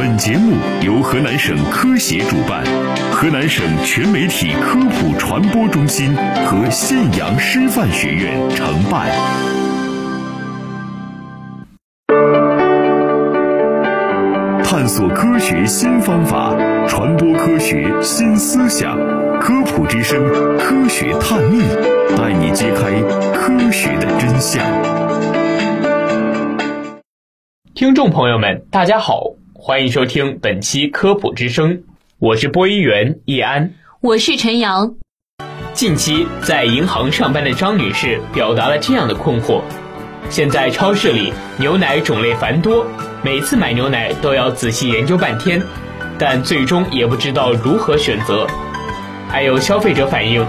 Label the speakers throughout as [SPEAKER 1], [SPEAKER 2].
[SPEAKER 1] 本节目由河南省科协主办，河南省全媒体科普传播中心和信阳师范学院承办。探索科学新方法，传播科学新思想，科普之声，科学探秘，带你揭开科学的真相。
[SPEAKER 2] 听众朋友们，大家好，欢迎收听本期科普之声，我是播音员易安，
[SPEAKER 3] 我是陈阳。
[SPEAKER 2] 近期在银行上班的张女士表达了这样的困惑：现在超市里牛奶种类繁多。每次买牛奶都要仔细研究半天，但最终也不知道如何选择。还有消费者反映，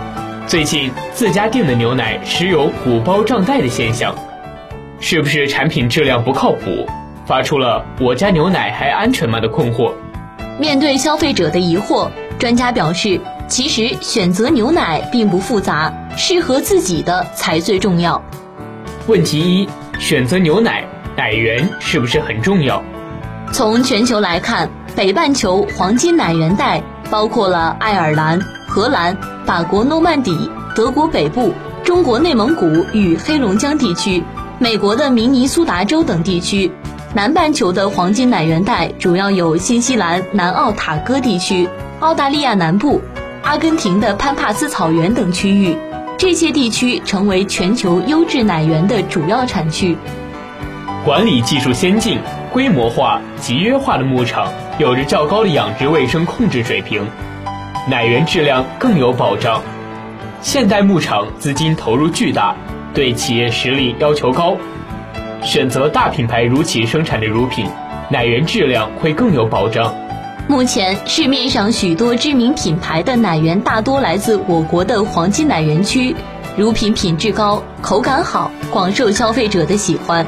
[SPEAKER 2] 最近自家订的牛奶时有鼓包胀袋的现象，是不是产品质量不靠谱？发出了“我家牛奶还安全吗”的困惑。
[SPEAKER 3] 面对消费者的疑惑，专家表示，其实选择牛奶并不复杂，适合自己的才最重要。
[SPEAKER 2] 问题一：选择牛奶。奶源是不是很重要？
[SPEAKER 3] 从全球来看，北半球黄金奶源带包括了爱尔兰、荷兰、法国诺曼底、德国北部、中国内蒙古与黑龙江地区、美国的明尼苏达州等地区。南半球的黄金奶源带主要有新西兰南奥塔哥地区、澳大利亚南部、阿根廷的潘帕斯草原等区域。这些地区成为全球优质奶源的主要产区。
[SPEAKER 2] 管理技术先进、规模化、集约化的牧场有着较高的养殖卫生控制水平，奶源质量更有保障。现代牧场资金投入巨大，对企业实力要求高，选择大品牌乳企生产的乳品，奶源质量会更有保障。
[SPEAKER 3] 目前市面上许多知名品牌的奶源大多来自我国的黄金奶源区，乳品品质高，口感好，广受消费者的喜欢。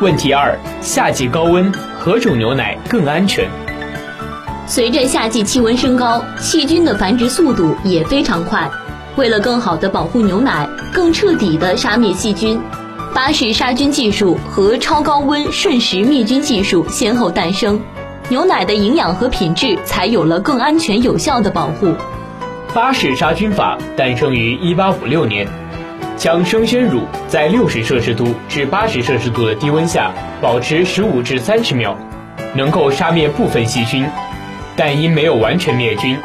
[SPEAKER 2] 问题二：夏季高温，何种牛奶更安全？
[SPEAKER 3] 随着夏季气温升高，细菌的繁殖速度也非常快。为了更好的保护牛奶，更彻底的杀灭细菌，巴氏杀菌技术和超高温瞬时灭菌技术先后诞生，牛奶的营养和品质才有了更安全有效的保护。
[SPEAKER 2] 巴氏杀菌法诞生于1856年。将生鲜乳在六十摄氏度至八十摄氏度的低温下保持十五至三十秒，能够杀灭部分细菌，但因没有完全灭菌，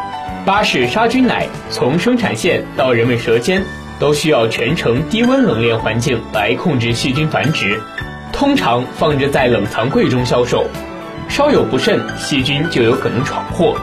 [SPEAKER 2] 巴氏杀菌奶从生产线到人们舌尖都需要全程低温冷链环境来控制细菌繁殖，通常放置在冷藏柜中销售，稍有不慎，细菌就有可能闯祸。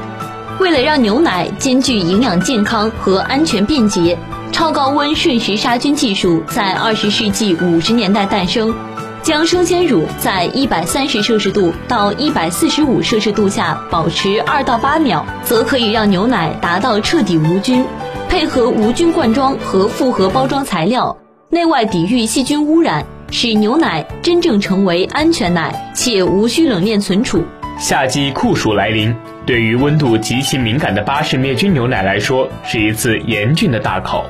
[SPEAKER 3] 为了让牛奶兼具营养健康和安全便捷。超高温瞬时杀菌技术在二十世纪五十年代诞生，将生鲜乳在一百三十摄氏度到一百四十五摄氏度下保持二到八秒，则可以让牛奶达到彻底无菌。配合无菌灌装和复合包装材料，内外抵御细菌污染，使牛奶真正成为安全奶，且无需冷链存储。
[SPEAKER 2] 夏季酷暑来临，对于温度极其敏感的巴氏灭菌牛奶来说，是一次严峻的大考。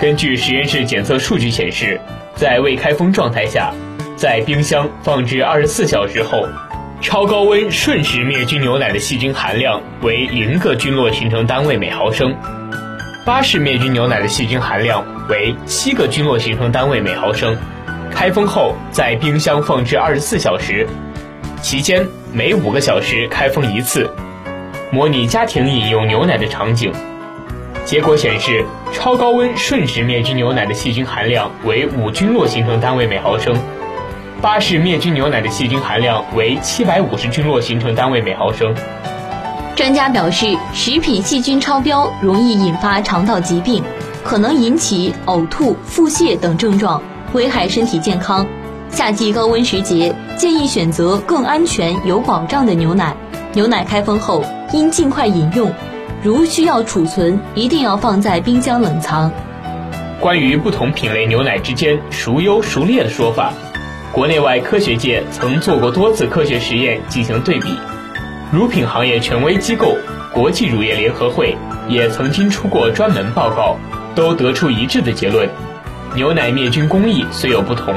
[SPEAKER 2] 根据实验室检测数据显示，在未开封状态下，在冰箱放置二十四小时后，超高温瞬时灭菌牛奶的细菌含量为零个菌落形成单位每毫升；巴氏灭菌牛奶的细菌含量为七个菌落形成单位每毫升。开封后，在冰箱放置二十四小时，期间每五个小时开封一次，模拟家庭饮用牛奶的场景。结果显示，超高温瞬时灭菌牛奶的细菌含量为五菌落形成单位每毫升，巴氏灭菌牛奶的细菌含量为七百五十菌落形成单位每毫升。
[SPEAKER 3] 专家表示，食品细菌超标容易引发肠道疾病，可能引起呕吐、腹泻等症状，危害身体健康。夏季高温时节，建议选择更安全、有保障的牛奶。牛奶开封后应尽快饮用。如需要储存，一定要放在冰箱冷藏。
[SPEAKER 2] 关于不同品类牛奶之间孰优孰劣的说法，国内外科学界曾做过多次科学实验进行对比。乳品行业权威机构国际乳业联合会也曾经出过专门报告，都得出一致的结论：牛奶灭菌工艺虽有不同，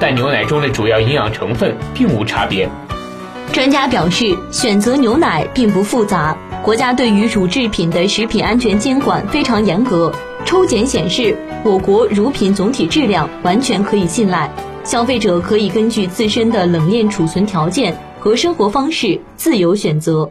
[SPEAKER 2] 但牛奶中的主要营养成分并无差别。
[SPEAKER 3] 专家表示，选择牛奶并不复杂，国家对于乳制品的食品安全监管非常严格。抽检显示，我国乳品总体质量完全可以信赖，消费者可以根据自身的冷链储存条件和生活方式自由选择。